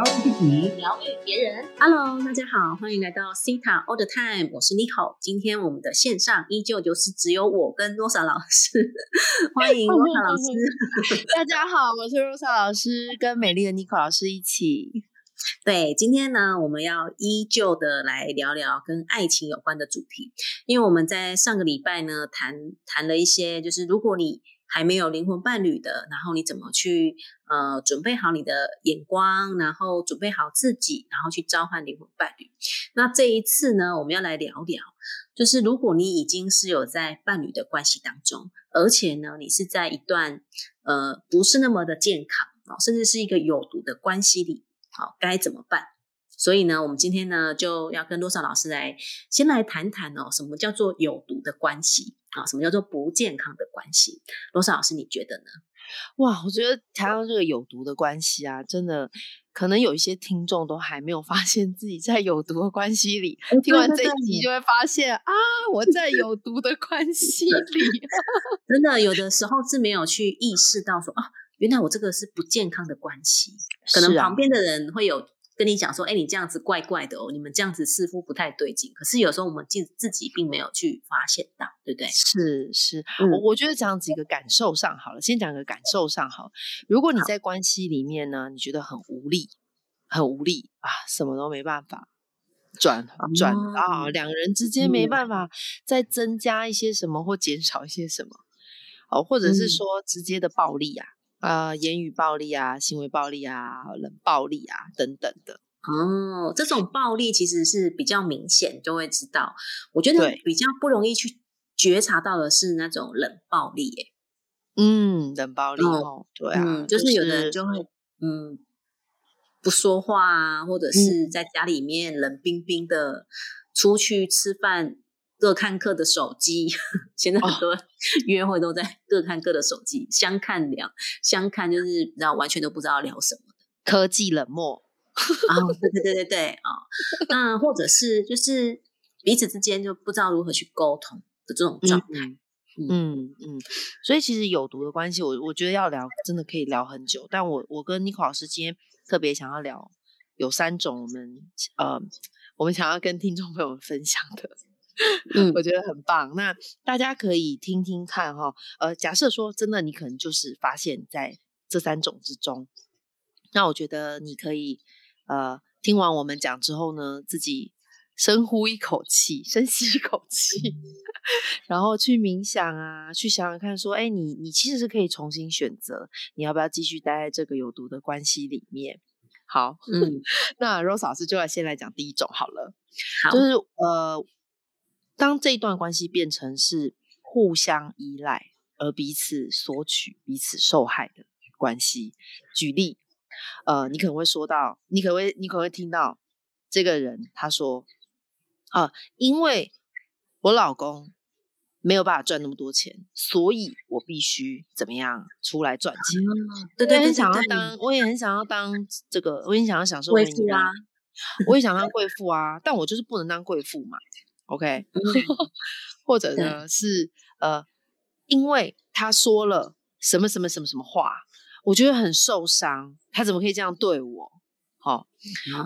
疗愈自己，疗愈别人。Hello，大家好，欢迎来到 Cita All the Time，我是 Nico。今天我们的线上依旧就是只有我跟 Rosa 老师，欢迎 Rosa 老师。大家好，我是 Rosa 老师，跟美丽的 Nico 老师一起。对，今天呢，我们要依旧的来聊聊跟爱情有关的主题，因为我们在上个礼拜呢谈谈了一些，就是如果你还没有灵魂伴侣的，然后你怎么去呃准备好你的眼光，然后准备好自己，然后去召唤灵魂伴侣。那这一次呢，我们要来聊聊，就是如果你已经是有在伴侣的关系当中，而且呢，你是在一段呃不是那么的健康哦，甚至是一个有毒的关系里。好，该怎么办？所以呢，我们今天呢就要跟罗少老师来先来谈谈哦，什么叫做有毒的关系啊？什么叫做不健康的关系？罗少老师，你觉得呢？哇，我觉得谈到这个有毒的关系啊，真的可能有一些听众都还没有发现自己在有毒的关系里。听完这一集就会发现啊，我在有毒的关 系里。真的，有的时候是没有去意识到说啊。原来我这个是不健康的关系，可能旁边的人会有跟你讲说：“哎、啊，你这样子怪怪的哦，你们这样子似乎不太对劲。”可是有时候我们自自己并没有去发现到，对不对？是是，嗯、我我觉得这样子一个感受上好了，先讲个感受上好。如果你在关系里面呢，你觉得很无力，很无力啊，什么都没办法转转啊，两个人之间没办法再增加一些什么或减少一些什么，哦，或者是说直接的暴力啊。呃，言语暴力啊，行为暴力啊，冷暴力啊，等等的。哦，这种暴力其实是比较明显，就会知道。我觉得比较不容易去觉察到的是那种冷暴力，耶。嗯，冷暴力哦，对啊、嗯，就是有的人就会嗯不说话啊，或者是在家里面冷冰冰的，出去吃饭。各看各的手机，现在很多约会都在各看各的手机，相看两相看就是你知道完全都不知道聊什么的。科技冷漠。啊，对对对对对啊，那或者是就是彼此之间就不知道如何去沟通的这种状态，嗯。嗯嗯，所以其实有毒的关系，我我觉得要聊真的可以聊很久，但我我跟 Nico 老师今天特别想要聊有三种我们呃我们想要跟听众朋友们分享的。嗯，我觉得很棒。那大家可以听听看哈、哦。呃，假设说真的，你可能就是发现在这三种之中，那我觉得你可以呃听完我们讲之后呢，自己深呼一口气，深吸一口气，然后去冥想啊，去想想看，说，哎，你你其实是可以重新选择，你要不要继续待在这个有毒的关系里面？好，嗯，那 Rose 老师就来先来讲第一种好了，好就是呃。当这一段关系变成是互相依赖而彼此索取、彼此受害的关系，举例，呃，你可能会说到，你可能会，你可能会听到这个人他说，啊、呃，因为我老公没有办法赚那么多钱，所以我必须怎么样出来赚钱。嗯、對對對，我也很想要当，我也很想要当这个，我也想要享受贵妇啊，我也想当贵妇啊，但我就是不能当贵妇嘛。OK，、嗯、或者呢是呃，因为他说了什么什么什么什么话，我觉得很受伤，他怎么可以这样对我？好、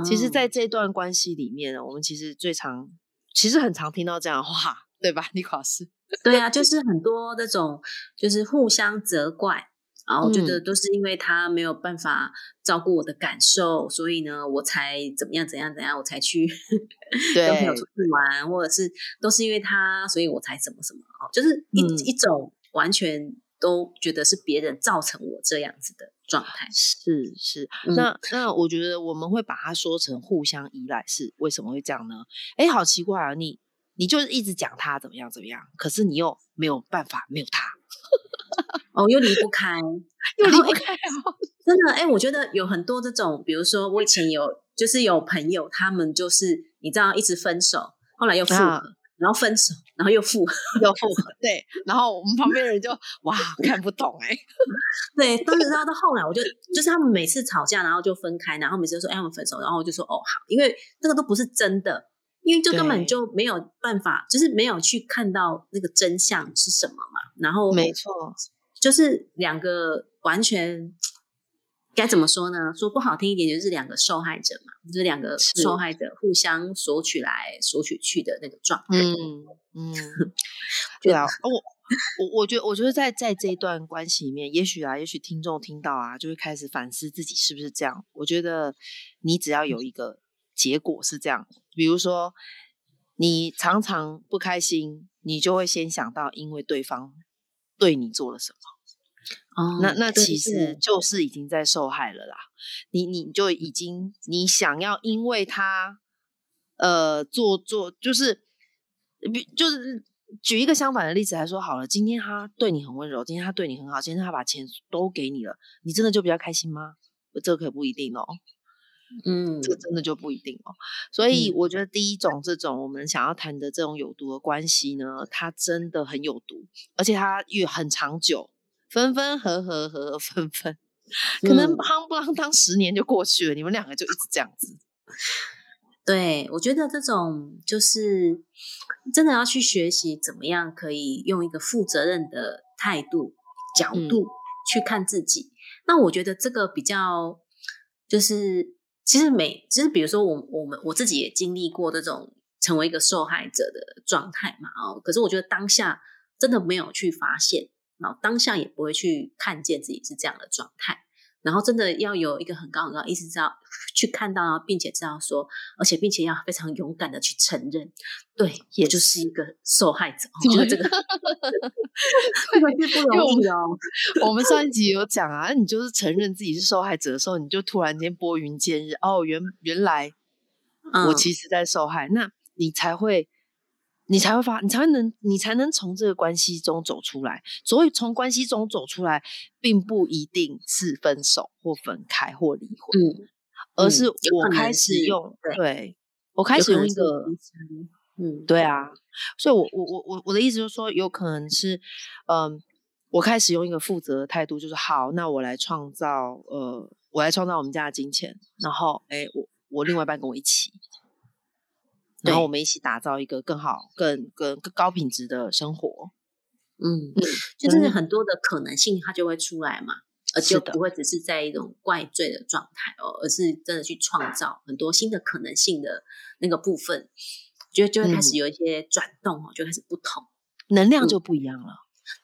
其实在这段关系里面呢，我们其实最常，其实很常听到这样的话，对吧？尼克老师，对啊，就是很多那种，就是互相责怪。然后我觉得都是因为他没有办法照顾我的感受，嗯、所以呢，我才怎么样怎样怎样，我才去 跟朋友出去玩，或者是都是因为他，所以我才怎么什么哦，就是一、嗯、一种完全都觉得是别人造成我这样子的状态。是是，嗯、那那我觉得我们会把它说成互相依赖，是为什么会这样呢？哎，好奇怪啊！你你就是一直讲他怎么样怎么样，可是你又没有办法没有他。哦，又离不开，又离不开哦！真的，哎、欸，我觉得有很多这种，比如说我以前有，就是有朋友，他们就是你知道，一直分手，后来又复合，啊、然后分手，然后又复合，又复合，对，然后我们旁边人就哇看不懂哎、欸，對，但是到到后来，我就就是他们每次吵架，然后就分开，然后每次都說哎，我们分手，然后我就说哦好，因為這個都不是真的。因为就根本就没有办法，就是没有去看到那个真相是什么嘛。然後，沒錯，就是两个完全该怎么说呢？说不好听一点，就是两个受害者嘛，就是两个受害者互相索取来索取去的那个状态。嗯嗯，对啊，我我我觉得，我觉得在在这一段关系里面，也许啊，也许听众听到啊，就会开始反思自己是不是这样。我觉得你只要有一个结果是这样，比如说你常常不开心，你就会先想到因为对方对你做了什么。哦，那那其实就是已经在受害了啦。你你就已经你想要因为他呃做做就是比就是举一个相反的例子来说好了，今天他对你很温柔，今天他对你很好，今天他把钱都给你了，你真的就比较开心吗？这可不一定哦。嗯这真的就不一定哦。所以嗯我觉得第一种这种我们想要谈的这种有毒的关系呢，它真的很有毒，而且它越很长久，分分合合，合合分分，可能嗯夯不啷当十年就过去了，你们两个就一直这样子。对，我觉得这种就是真的要去学习怎么样可以用一个负责任的态度、角嗯度去看自己。那我觉得这个比较就是，其实每其实比如说我我们我自己也经历过这种成为一个受害者的状态嘛，哦，可是我觉得当下真的没有去发现，然后当下也不会去看见自己是这样的状态。然后真的要有一个很高很高意识，知道去看到，并且知道说，而且并且要非常勇敢的去承认，对，也就是一个受害者。我觉得这个 这个是不容易哦。我们上一集有讲啊，你就是承认自己是受害者的时候，你就突然间拨云见日，哦，原原来我嗯其实在受害，那你才会，你才会发，你才会能，你才能从这个关系中走出来。所以从关系中走出来，并不一定是分手或分开或离婚，嗯，而是我开始是用，对对我开始用一个，嗯，对啊，所以我我我我我的意思就是说，有可能是，嗯，我开始用一个负责的态度，就是好，那我来创造，呃，我来创造我们家的金钱，然后，哎，我我另外一半跟我一起，然后我们一起打造一个更好、更更更高品质的生活。嗯，嗯，就是很多的可能性，它就会出来嘛，而是的就不会只是在一种怪罪的状态哦，而是真的去创造很多新的可能性的那个部分，就就会开嗯始有一些转动哦，就开始不同。能量就不一样了，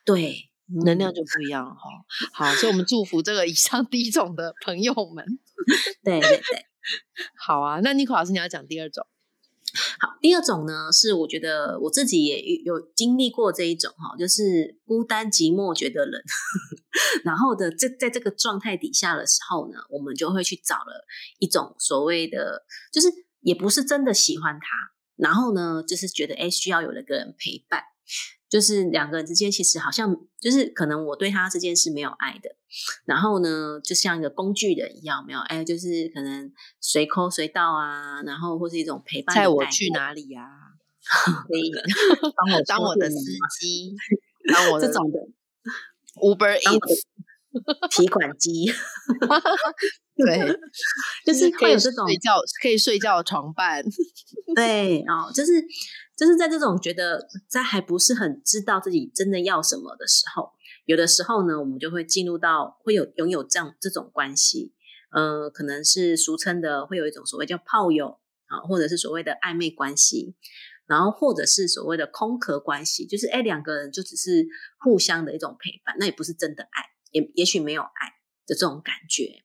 对，嗯能量就不一样了哈。好，所以我们祝福这个以上第一种的朋友们。对 对对。好啊，那妮可老师你要讲第二种，好，第二种呢是我觉得我自己也有经历过这一种哈，就是孤单寂寞觉得冷，然后的这在这个状态底下的时候呢，我们就会去找了一种所谓的，就是也不是真的喜欢他，然后呢，就是觉得哎需要有一个人陪伴，就是两个人之间其实好像就是可能我对他这件事没有爱的，然后呢，就像一个工具人一样，没有哎，就是可能随抠随到啊，然后或是一种陪伴带我去哪里呀、可以 帮我当我的司机，当我的这种的 Uber 当我 Eats，提款机，对，就是可以会有这种睡觉可以睡觉的床伴，对哦，就是就是在这种觉得在还不是很知道自己真的要什么的时候，有的时候呢，我们就会进入到会有拥有这样这种关系，呃，可能是俗称的会有一种所谓叫炮友啊，或者是所谓的暧昧关系。然后或者是所谓的空壳关系，就是哎两个人就只是互相的一种陪伴，那也不是真的爱，也也许没有爱的这种感觉。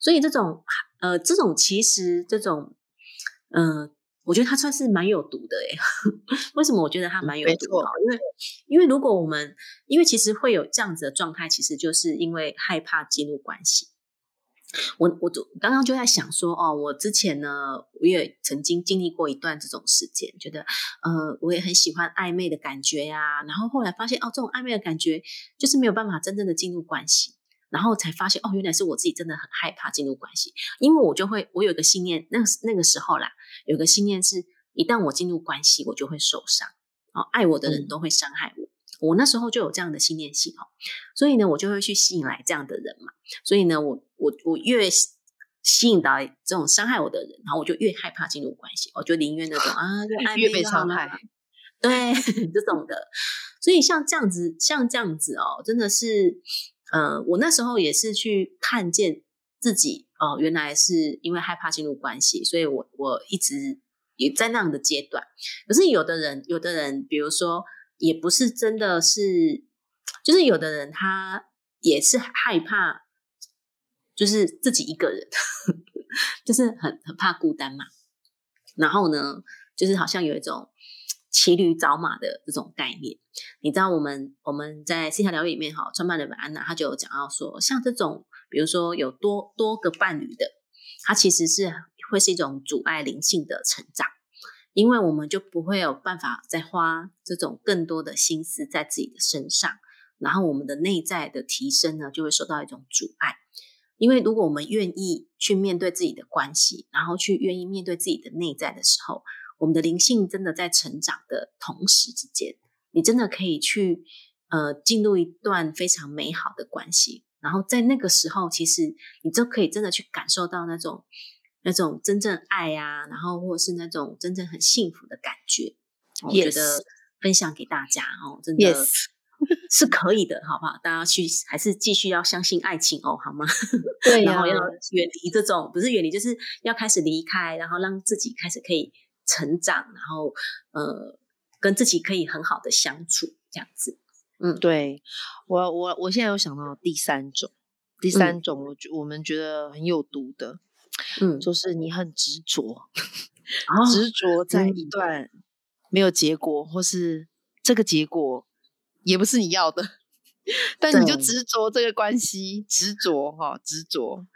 所以这种呃这种其实这种呃，我觉得他算是蛮有毒的诶。为什么我觉得他蛮有毒？因为因为如果我们因为其实会有这样子的状态，其实就是因为害怕进入关系。我我就刚刚就在想说，哦，我之前呢，我也曾经经历过一段这种时间，觉得呃，我也很喜欢暧昧的感觉呀、然后后来发现，哦，这种暧昧的感觉就是没有办法真正的进入关系，然后才发现，哦，原来是我自己真的很害怕进入关系，因为我就会，我有一个信念，那个那个时候啦，有个信念是，一旦我进入关系，我就会受伤，哦，爱我的人嗯都会伤害我。我那时候就有这样的信念系统，所以呢，我就会去吸引来这样的人嘛。所以呢，我我我越吸引到这种伤害我的人，然后我就越害怕进入关系，我就宁愿那种啊，越被伤害。对 这种的。所以像这样子，像这样子哦，真的是，呃，我那时候也是去看见自己哦，原来是因为害怕进入关系，所以我我一直也在那样的阶段。可是有的人，有的人，比如说，也不是真的是，就是有的人他也是害怕，就是自己一个人，就是很很怕孤单嘛。然后呢，就是好像有一种骑驴找马的这种概念。你知道，我们我们在线下疗愈里面哈，创办人安娜她就有讲到说，像这种比如说有多多个伴侣的，它其实是会是一种阻碍灵性的成长，因为我们就不会有办法再花这种更多的心思在自己的身上，然后我们的内在的提升呢，就会受到一种阻碍。因为如果我们愿意去面对自己的关系，然后去愿意面对自己的内在的时候，我们的灵性真的在成长的同时之间，你真的可以去呃进入一段非常美好的关系，然后在那个时候，其实你就可以真的去感受到那种那种真正爱呀，然后或者是那种真正很幸福的感觉。我觉得分享给大家哦，真的。是可以的，好不好？大家去还是继续要相信爱情哦，好吗？对，然后要远离这种，不是远离，就是要开始离开，然后让自己开始可以成长，然后呃，跟自己可以很好的相处，这样子。嗯，对我我我现在有想到第三种，第三种，我觉我们觉得很有毒的，嗯，就是你很执着，执着在一段没有结果，或是这个结果。也不是你要的，但你就执着这个关系，执着哈，执着，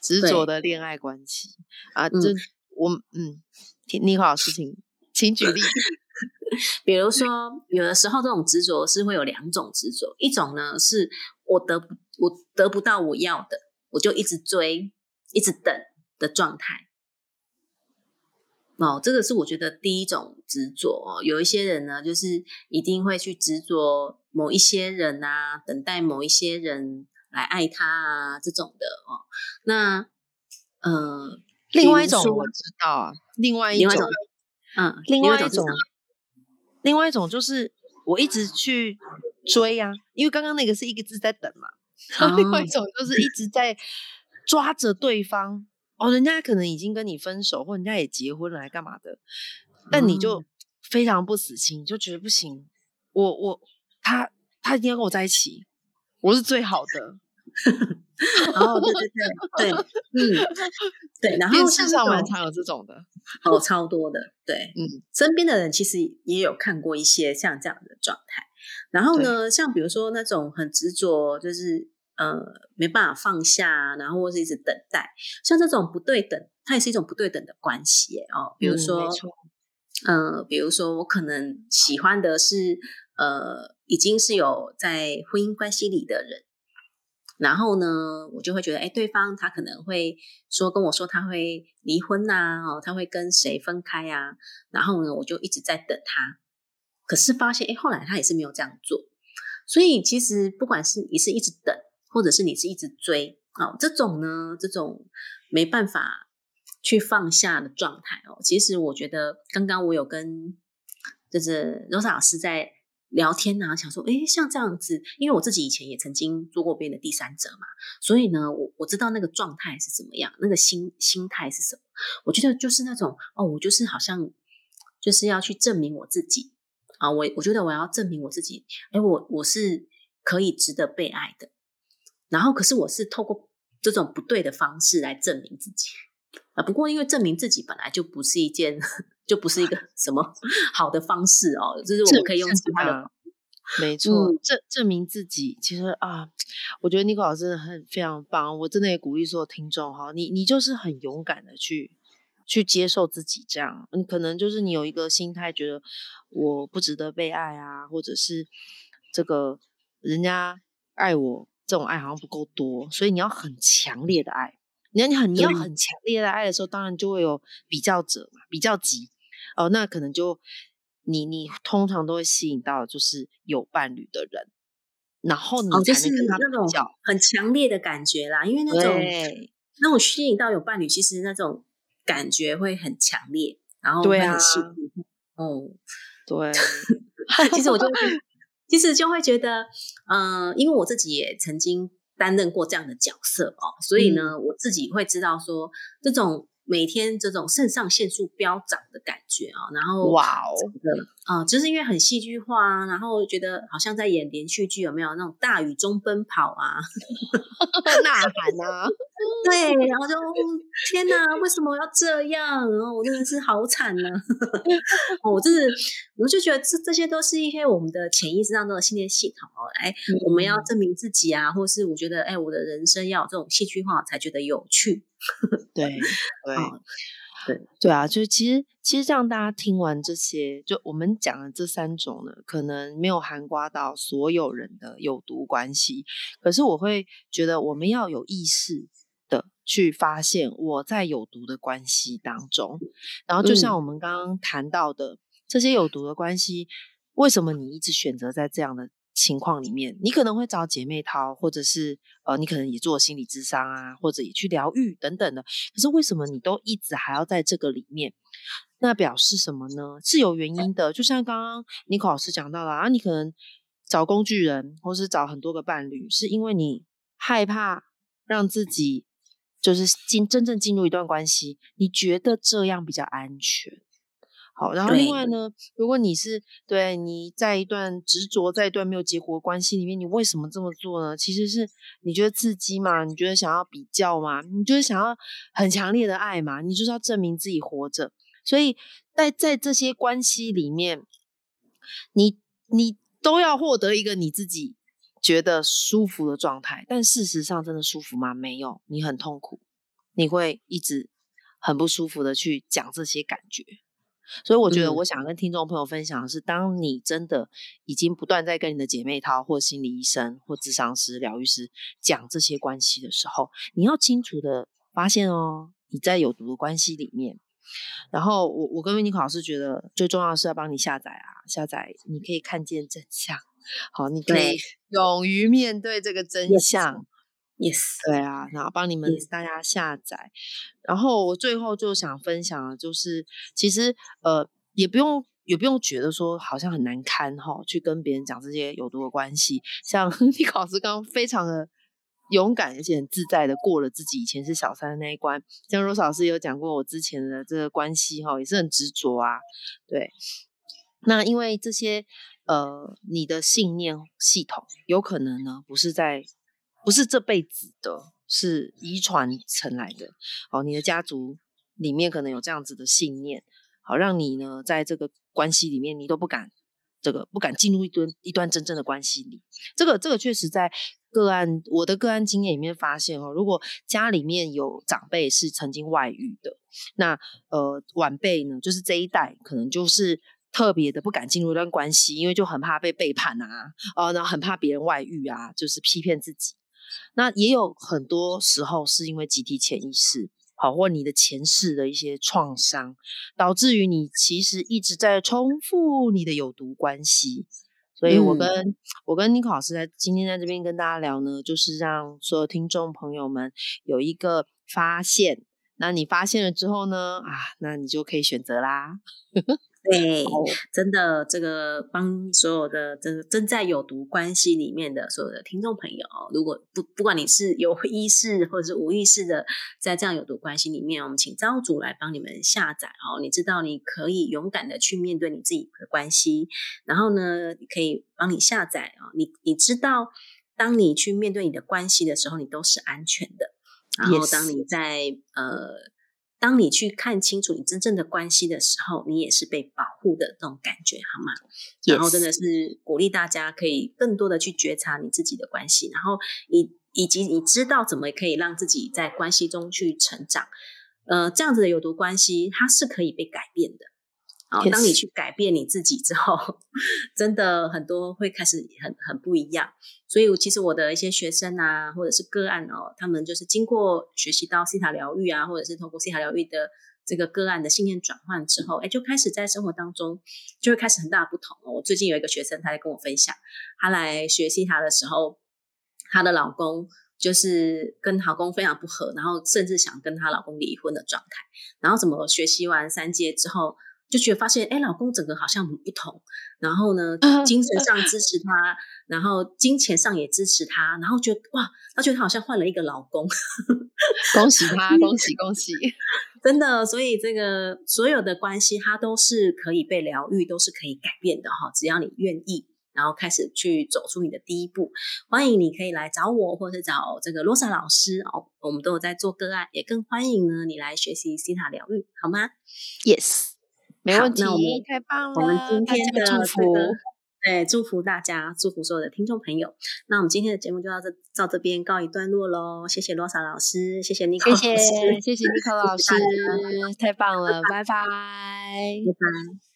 执着的恋爱关系啊。这我嗯，你好，事情，请举例。比如说，有的时候这种执着是会有两种执着，一种呢是我得我得不到我要的，我就一直追，一直等的状态。哦，这个是我觉得第一种执着。有一些人呢，就是一定会去执着某一些人啊，等待某一些人来爱他啊，这种的哦。那呃，另外一种我知道啊，另外一种，嗯，另外一种，另外一种就是我一直去追啊，因为刚刚那个是一个字在等嘛，然后另外一种就是一 直在抓着对方。哦，人家可能已经跟你分手，或人家也结婚了，来干嘛的？但你就非常不死心，就觉得不行。我我他他一定要跟我在一起，我是最好的。哦，对对对对，嗯，对。然后世上蛮常有这种的，哦，超多的。对，嗯，身边的人其实也有看过一些像这样的状态。然后呢，像比如说那种很执着，就是。呃，没办法放下，然后或是一直等待，像这种不对等，它也是一种不对等的关系哦。比如说，呃，比如说我可能喜欢的是呃，已经是有在婚姻关系里的人，然后呢，我就会觉得，哎，对方他可能会说跟我说他会离婚呐，哦，他会跟谁分开啊，然后呢，我就一直在等他，可是发现，哎，后来他也是没有这样做，所以其实不管是你是一直等。或者是你是一直追哦，这种呢，这种没办法去放下的状态哦。其实我觉得刚刚我有跟就是 Rosa 老师在聊天啊，想说，诶，像这样子，因为我自己以前也曾经做过别人的第三者嘛，所以呢，我我知道那个状态是怎么样，那个心心态是什么。我觉得就是那种哦，我就是好像就是要去证明我自己啊，我我觉得我要证明我自己，诶，我我是可以值得被爱的。然后，可是我是透过这种不对的方式来证明自己啊。不过，因为证明自己本来就不是一件，就不是一个 什么好的方式哦。就是我们可以用其他的，没错，证证明自己。其实啊，我觉得尼克老师很非常棒。我真的也鼓励所有听众哈，你你就是很勇敢的去去接受自己这样。你可能就是你有一个心态，觉得我不值得被爱啊，或者是这个人家爱我。这种爱好像不够多，所以你要很强烈的爱。你要你很你要很强烈的爱的时候，当然就会有比较者嘛，比较级哦。那可能就你你通常都会吸引到就是有伴侣的人，然后你才能跟他那种很强烈的感觉啦。因为那种那种吸引到有伴侣，其实那种感觉会很强烈，然后会很幸福。哦，对，其实我就。其实就会觉得，嗯，因为我自己也曾经担任过这样的角色哦，所以呢，我自己会知道说这种。每天这种肾上腺素飙涨的感觉啊，然后哇哦，啊，就是因为很戏剧化啊，然后觉得好像在演连续剧，有没有那种大雨中奔跑啊，呐喊啊，对，然后就天哪，为什么要这样？然后我真的是好惨呢，我真是，我就觉得这这些都是一些我们的潜意识当中的信念系统哦，哎，我们要证明自己啊，或是我觉得哎，我的人生要有这种戏剧化才觉得有趣。对对对对啊！就是其实其实让大家听完这些，就我们讲的这三种呢，可能没有涵刮到所有人的有毒关系。可是我会觉得，我们要有意识的去发现我在有毒的关系当中。然后就像我们刚刚谈到的这些有毒的关系，为什么你一直选择在这样的？情况里面，你可能会找姐妹淘，或者是呃，你可能也做心理智商啊，或者也去疗愈等等的。可是为什么你都一直还要在这个里面？那表示什么呢？是有原因的。就像刚刚尼克老师讲到了啊，你可能找工具人，或是找很多个伴侣，是因为你害怕让自己就是进真正进入一段关系，你觉得这样比较安全。好，然后另外呢，如果你是对你在一段执着在一段没有结果的关系里面，你为什么这么做呢？其实是你觉得刺激嘛，你觉得想要比较嘛，你就是想要很强烈的爱嘛，你就是要证明自己活着。所以在在这些关系里面，你你都要获得一个你自己觉得舒服的状态，但事实上真的舒服吗？没有，你很痛苦，你会一直很不舒服的去讲这些感觉。所以我觉得，我想跟听众朋友分享的是，当你真的已经不断在跟你的姐妹淘、或心理医生、或智商师、疗愈师讲这些关系的时候，你要清楚的发现哦，你在有毒的关系里面。然后我我跟维尼考老师觉得，最重要的是要帮你下载啊，下载你可以看见真相，好，你可以勇于面对这个真相。Yes，对啊，然后帮你们大家下载。然后我最后就想分享的，就是其实呃，也不用也不用觉得说好像很难堪哈，去跟别人讲这些有毒的关系。像 你考试刚刚非常的勇敢，而且很自在的过了自己以前是小三的那一关。像罗老师有讲过我之前的这个关系哈，也是很执着啊。对，那因为这些呃，你的信念系统有可能呢，不是在。不是这辈子的，是遗传成来的。哦，你的家族里面可能有这样子的信念，好让你呢在这个关系里面，你都不敢这个不敢进入一段一段真正的关系里。这个这个确实在个案我的个案经验里面发现哦，如果家里面有长辈是曾经外遇的，那呃晚辈呢，就是这一代可能就是特别的不敢进入一段关系，因为就很怕被背叛啊，哦，然后很怕别人外遇啊，就是欺骗自己。那也有很多时候是因为集体潜意识，好或你的前世的一些创伤，导致于你其实一直在重复你的有毒关系。所以我跟我跟尼克老师在今天在这边跟大家聊呢，就是让所有听众朋友们有一个发现。那你发现了之后呢，啊，那你就可以选择啦。对，真的，这个帮所有的这个正在有毒关系里面的所有的听众朋友，如果不不管你是有意识或者是无意识的在这样有毒关系里面，我们请招主来帮你们下载哦。你知道你可以勇敢的去面对你自己的关系，然后呢，可以帮你下载啊。你你知道，当你去面对你的关系的时候，你都是安全的。然后当你在呃。当你去看清楚你真正的关系的时候，你也是被保护的那种感觉，好吗？然后真的是鼓励大家可以更多的去觉察你自己的关系，然后以以及你知道怎么可以让自己在关系中去成长。呃，这样子的有毒关系，它是可以被改变的。好，当你去改变你自己之后，真的很多会开始很很不一样。所以，其实我的一些学生啊，或者是个案哦，他们就是经过学习到西塔疗愈啊，或者是通过西塔疗愈的这个个案的信念转换之后，哎，就开始在生活当中就会开始很大的不同哦。我最近有一个学生，他在跟我分享，他来学习他的时候，她的老公就是跟老公非常不合，然后甚至想跟她老公离婚的状态。然后怎么学习完三阶之后？就觉得发现，哎，老公整个好像很不同。然后呢，精神上支持他，然后金钱上也支持他，然后觉得哇，他觉得他好像换了一个老公。恭喜他，恭喜恭喜！真的，所以这个所有的关系，它都是可以被疗愈，都是可以改变的哈。只要你愿意，然后开始去走出你的第一步。欢迎你可以来找我，或者找这个罗莎老师哦，我们都有在做个案，也更欢迎呢你来学习西塔疗愈，好吗？Yes，没问题，太棒了！我们今天的祝福。对，祝福大家，祝福所有的听众朋友。那我们今天的节目就到这，到这边告一段落喽。谢谢罗莎老师，谢谢尼克老师，谢谢尼克老师，太棒了，拜拜，拜拜。